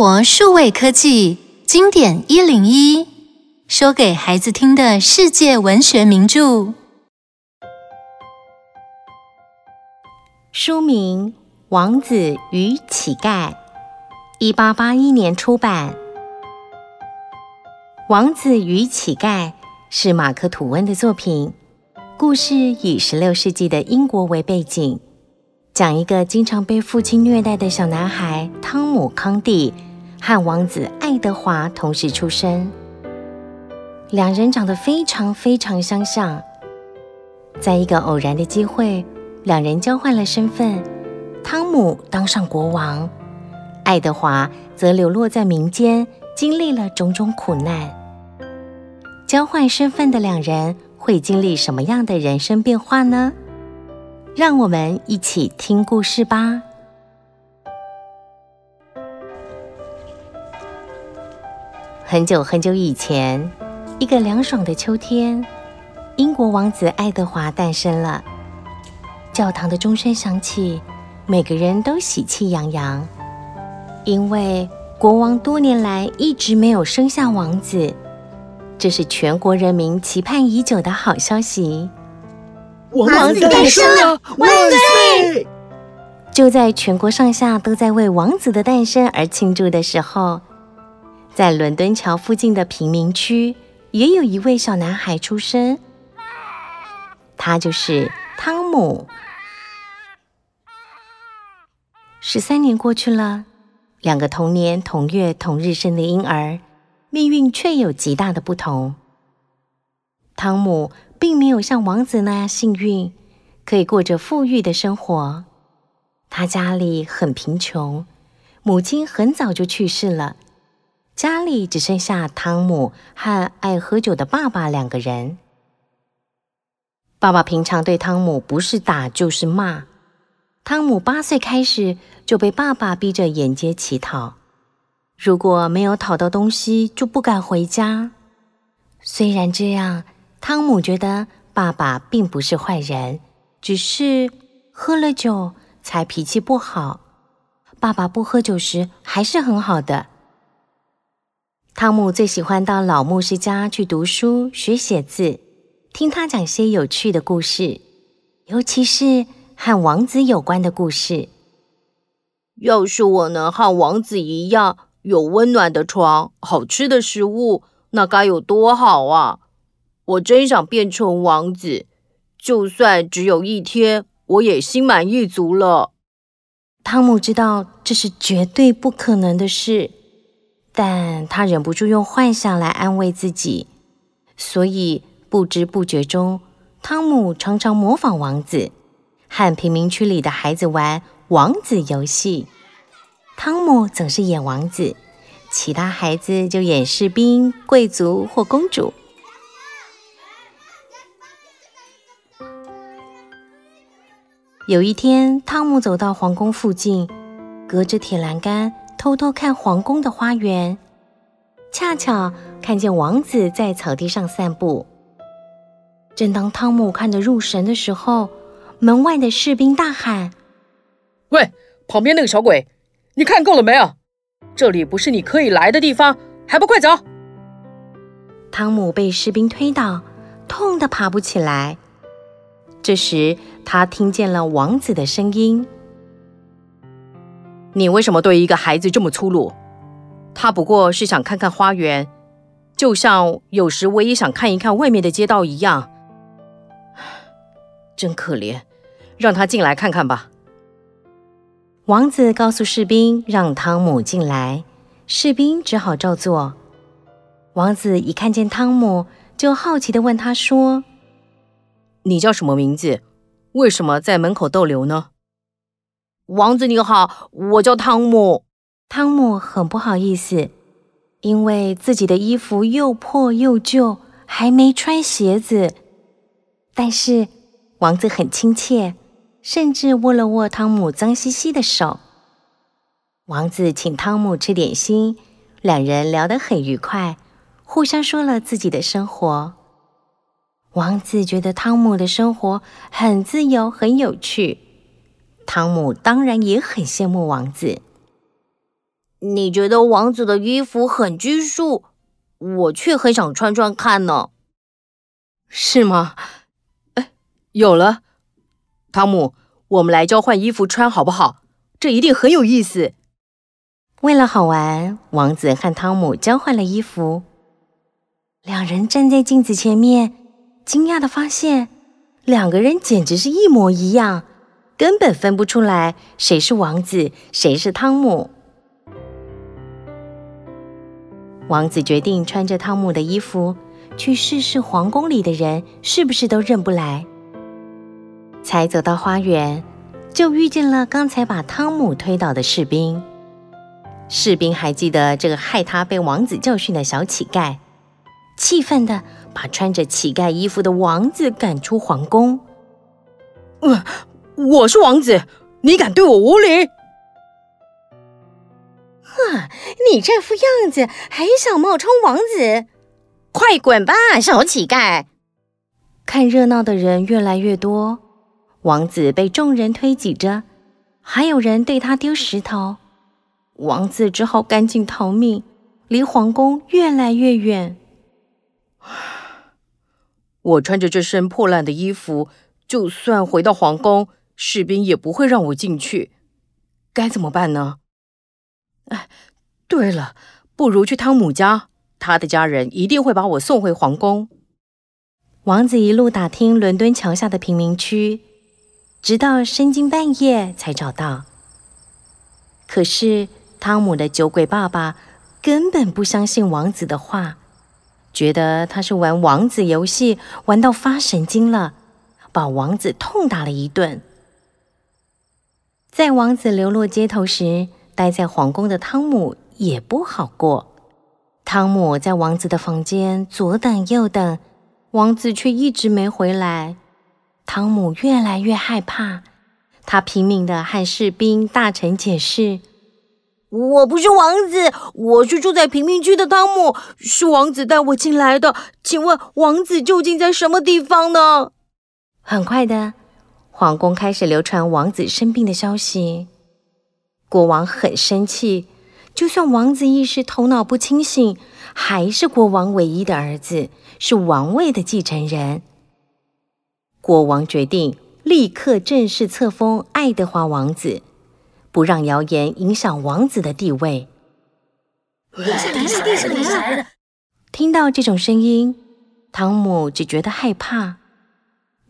活数位科技经典一零一，说给孩子听的世界文学名著。书名《王子与乞丐》，一八八一年出版。《王子与乞丐》是马克·吐温的作品，故事以十六世纪的英国为背景。讲一个经常被父亲虐待的小男孩汤姆·康蒂和王子爱德华同时出生，两人长得非常非常相像。在一个偶然的机会，两人交换了身份，汤姆当上国王，爱德华则流落在民间，经历了种种苦难。交换身份的两人会经历什么样的人生变化呢？让我们一起听故事吧。很久很久以前，一个凉爽的秋天，英国王子爱德华诞生了。教堂的钟声响起，每个人都喜气洋洋，因为国王多年来一直没有生下王子，这是全国人民期盼已久的好消息。王子诞生了！万岁！就在全国上下都在为王子的诞生而庆祝的时候，在伦敦桥附近的贫民区，也有一位小男孩出生。他就是汤姆。十三年过去了，两个同年同月同日生的婴儿，命运却有极大的不同。汤姆。并没有像王子那样幸运，可以过着富裕的生活。他家里很贫穷，母亲很早就去世了，家里只剩下汤姆和爱喝酒的爸爸两个人。爸爸平常对汤姆不是打就是骂。汤姆八岁开始就被爸爸逼着沿街乞讨，如果没有讨到东西，就不敢回家。虽然这样。汤姆觉得爸爸并不是坏人，只是喝了酒才脾气不好。爸爸不喝酒时还是很好的。汤姆最喜欢到老牧师家去读书、学写字，听他讲些有趣的故事，尤其是和王子有关的故事。要是我能和王子一样，有温暖的床、好吃的食物，那该有多好啊！我真想变成王子，就算只有一天，我也心满意足了。汤姆知道这是绝对不可能的事，但他忍不住用幻想来安慰自己，所以不知不觉中，汤姆常常模仿王子，和贫民区里的孩子玩王子游戏。汤姆总是演王子，其他孩子就演士兵、贵族或公主。有一天，汤姆走到皇宫附近，隔着铁栏杆偷偷看皇宫的花园，恰巧看见王子在草地上散步。正当汤姆看得入神的时候，门外的士兵大喊：“喂，旁边那个小鬼，你看够了没有？这里不是你可以来的地方，还不快走！”汤姆被士兵推倒，痛得爬不起来。这时，他听见了王子的声音：“你为什么对一个孩子这么粗鲁？他不过是想看看花园，就像有时我也想看一看外面的街道一样。真可怜，让他进来看看吧。”王子告诉士兵让汤姆进来，士兵只好照做。王子一看见汤姆，就好奇地问他说。你叫什么名字？为什么在门口逗留呢？王子你好，我叫汤姆。汤姆很不好意思，因为自己的衣服又破又旧，还没穿鞋子。但是王子很亲切，甚至握了握汤姆脏兮兮的手。王子请汤姆吃点心，两人聊得很愉快，互相说了自己的生活。王子觉得汤姆的生活很自由、很有趣，汤姆当然也很羡慕王子。你觉得王子的衣服很拘束，我却很想穿穿看呢。是吗？哎，有了，汤姆，我们来交换衣服穿好不好？这一定很有意思。为了好玩，王子和汤姆交换了衣服。两人站在镜子前面，惊讶的发现，两个人简直是一模一样，根本分不出来谁是王子，谁是汤姆。王子决定穿着汤姆的衣服，去试试皇宫里的人是不是都认不来。才走到花园，就遇见了刚才把汤姆推倒的士兵。士兵还记得这个害他被王子教训的小乞丐，气愤地把穿着乞丐衣服的王子赶出皇宫。呃，我是王子，你敢对我无礼？哼，你这副样子还想冒充王子？快滚吧，小乞丐！看热闹的人越来越多，王子被众人推挤着，还有人对他丢石头。王子只好赶紧逃命，离皇宫越来越远。我穿着这身破烂的衣服，就算回到皇宫，士兵也不会让我进去。该怎么办呢？哎，对了，不如去汤姆家，他的家人一定会把我送回皇宫。王子一路打听伦敦桥下的贫民区，直到深更半夜才找到。可是。汤姆的酒鬼爸爸根本不相信王子的话，觉得他是玩王子游戏玩到发神经了，把王子痛打了一顿。在王子流落街头时，待在皇宫的汤姆也不好过。汤姆在王子的房间左等右等，王子却一直没回来。汤姆越来越害怕，他拼命的和士兵大臣解释。我不是王子，我是住在贫民区的汤姆，是王子带我进来的。请问王子究竟在什么地方呢？很快的，皇宫开始流传王子生病的消息。国王很生气，就算王子一时头脑不清醒，还是国王唯一的儿子，是王位的继承人。国王决定立刻正式册封爱德华王子。不让谣言影响王子的地位。听到这种声音，汤姆只觉得害怕。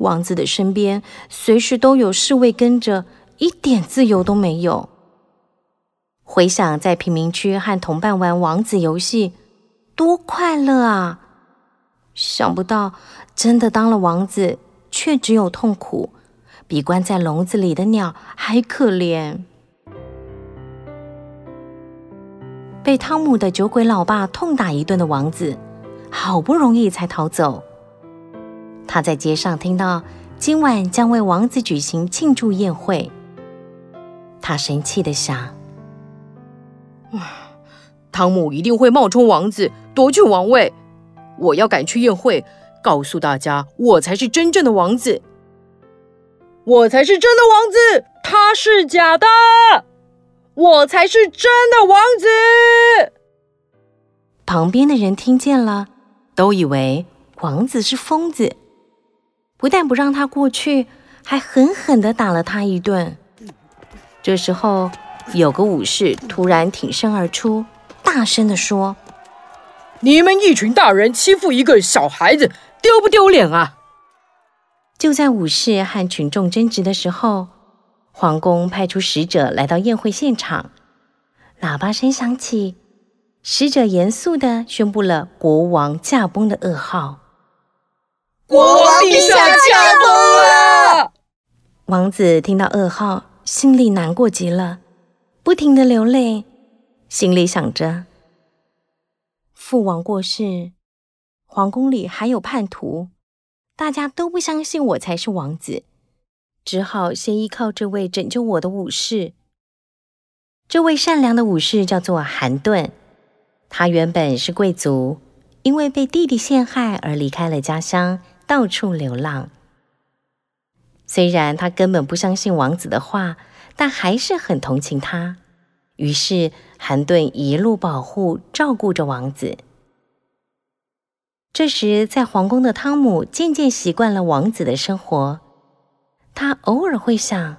王子的身边随时都有侍卫跟着，一点自由都没有。回想在贫民区和同伴玩王子游戏，多快乐啊！想不到真的当了王子，却只有痛苦，比关在笼子里的鸟还可怜。被汤姆的酒鬼老爸痛打一顿的王子，好不容易才逃走。他在街上听到今晚将为王子举行庆祝宴会，他生气的想：“汤姆一定会冒充王子夺取王位，我要赶去宴会，告诉大家我才是真正的王子，我才是真的王子，他是假的。”我才是真的王子！旁边的人听见了，都以为王子是疯子，不但不让他过去，还狠狠地打了他一顿。这时候，有个武士突然挺身而出，大声地说：“你们一群大人欺负一个小孩子，丢不丢脸啊？”就在武士和群众争执的时候，皇宫派出使者来到宴会现场，喇叭声响起，使者严肃地宣布了国王驾崩的噩耗：“国王陛下驾崩了！”王子听到噩耗，心里难过极了，不停的流泪，心里想着：父王过世，皇宫里还有叛徒，大家都不相信我才是王子。只好先依靠这位拯救我的武士。这位善良的武士叫做韩顿，他原本是贵族，因为被弟弟陷害而离开了家乡，到处流浪。虽然他根本不相信王子的话，但还是很同情他，于是韩顿一路保护照顾着王子。这时，在皇宫的汤姆渐渐习惯了王子的生活。他偶尔会想：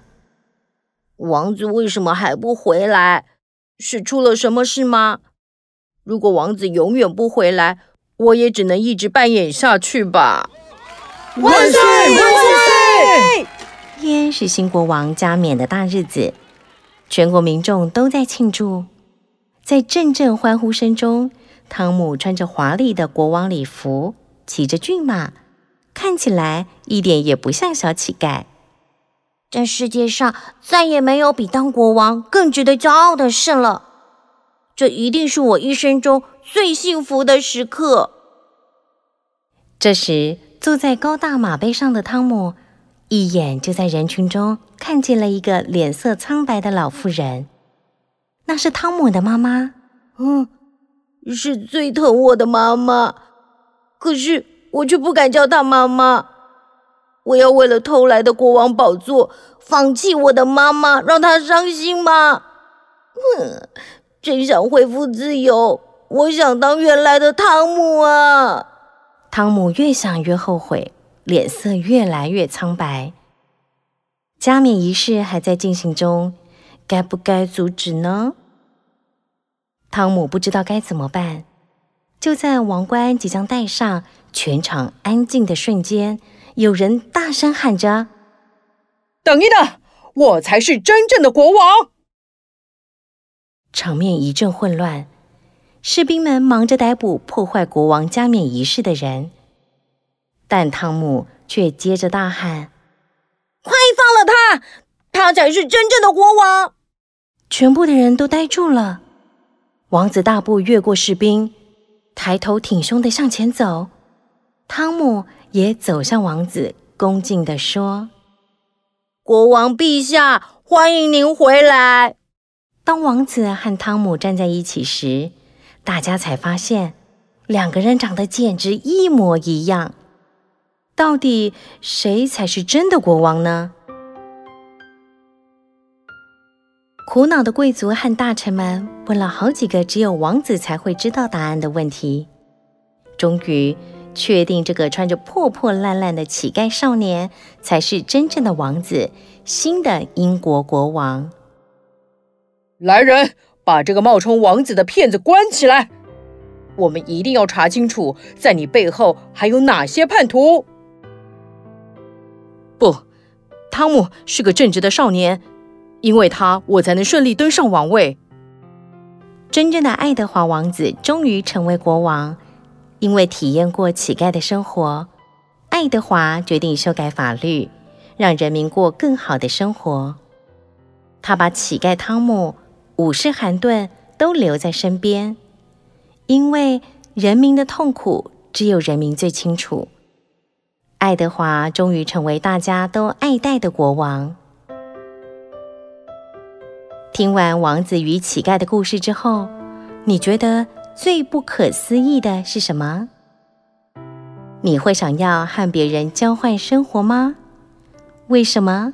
王子为什么还不回来？是出了什么事吗？如果王子永远不回来，我也只能一直扮演下去吧。万岁！万岁！今天是新国王加冕的大日子，全国民众都在庆祝。在阵阵欢呼声中，汤姆穿着华丽的国王礼服，骑着骏马，看起来一点也不像小乞丐。这世界上再也没有比当国王更值得骄傲的事了。这一定是我一生中最幸福的时刻。这时，坐在高大马背上的汤姆，一眼就在人群中看见了一个脸色苍白的老妇人。那是汤姆的妈妈。嗯，是最疼我的妈妈。可是我却不敢叫她妈妈。我要为了偷来的国王宝座，放弃我的妈妈，让她伤心吗？嗯。真想恢复自由，我想当原来的汤姆啊！汤姆越想越后悔，脸色越来越苍白。加冕仪式还在进行中，该不该阻止呢？汤姆不知道该怎么办。就在王冠即将戴上，全场安静的瞬间，有人大声喊着：“等一等，我才是真正的国王！”场面一阵混乱，士兵们忙着逮捕破坏国王加冕仪式的人，但汤姆却接着大喊：“快放了他！他才是真正的国王！”全部的人都呆住了。王子大步越过士兵，抬头挺胸的向前走。汤姆也走向王子，恭敬地说：“国王陛下，欢迎您回来。”当王子和汤姆站在一起时，大家才发现两个人长得简直一模一样。到底谁才是真的国王呢？苦恼的贵族和大臣们问了好几个只有王子才会知道答案的问题，终于确定这个穿着破破烂烂的乞丐少年才是真正的王子，新的英国国王。来人，把这个冒充王子的骗子关起来！我们一定要查清楚，在你背后还有哪些叛徒。不，汤姆是个正直的少年，因为他，我才能顺利登上王位。真正的爱德华王子终于成为国王，因为体验过乞丐的生活，爱德华决定修改法律，让人民过更好的生活。他把乞丐汤姆。武士韩顿都留在身边，因为人民的痛苦只有人民最清楚。爱德华终于成为大家都爱戴的国王。听完王子与乞丐的故事之后，你觉得最不可思议的是什么？你会想要和别人交换生活吗？为什么？